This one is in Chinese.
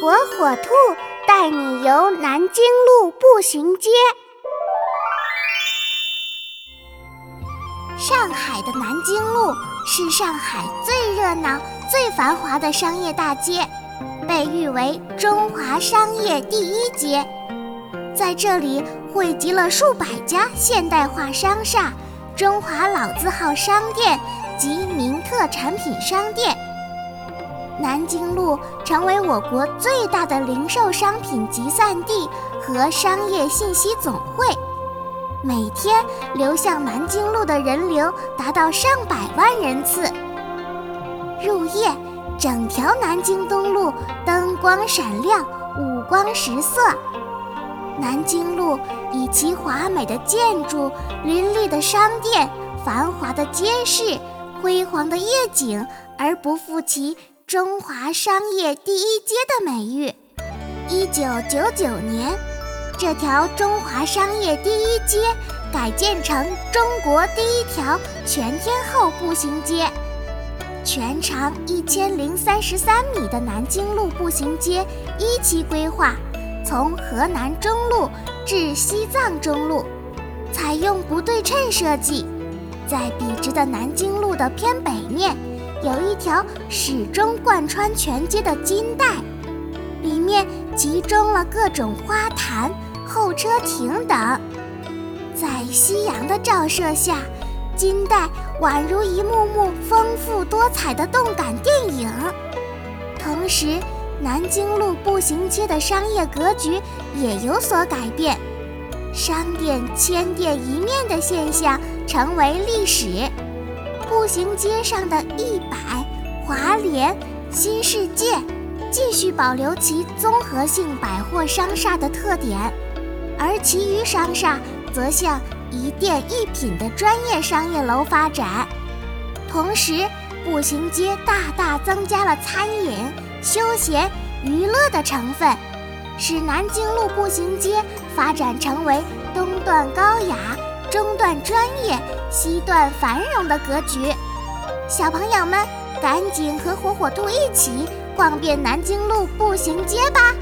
火火兔带你游南京路步行街。上海的南京路是上海最热闹、最繁华的商业大街，被誉为中华商业第一街。在这里汇集了数百家现代化商厦、中华老字号商店及名特产品商店。南京路成为我国最大的零售商品集散地和商业信息总会，每天流向南京路的人流达到上百万人次。入夜，整条南京东路灯光闪亮，五光十色。南京路以其华美的建筑、林立的商店、繁华的街市、辉煌的夜景而不负其。中华商业第一街的美誉。一九九九年，这条中华商业第一街改建成中国第一条全天候步行街。全长一千零三十三米的南京路步行街一期规划，从河南中路至西藏中路，采用不对称设计，在笔直的南京路的偏北面。有一条始终贯穿全街的金带，里面集中了各种花坛、候车亭等。在夕阳的照射下，金带宛如一幕幕丰富多彩的动感电影。同时，南京路步行街的商业格局也有所改变，商店千店一面的现象成为历史。步行街上的一百、华联、新世界继续保留其综合性百货商厦的特点，而其余商厦则向一店一品的专业商业楼发展。同时，步行街大大增加了餐饮、休闲、娱乐的成分，使南京路步行街发展成为东段高雅。中段专业，西段繁荣的格局，小朋友们赶紧和火火兔一起逛遍南京路步行街吧！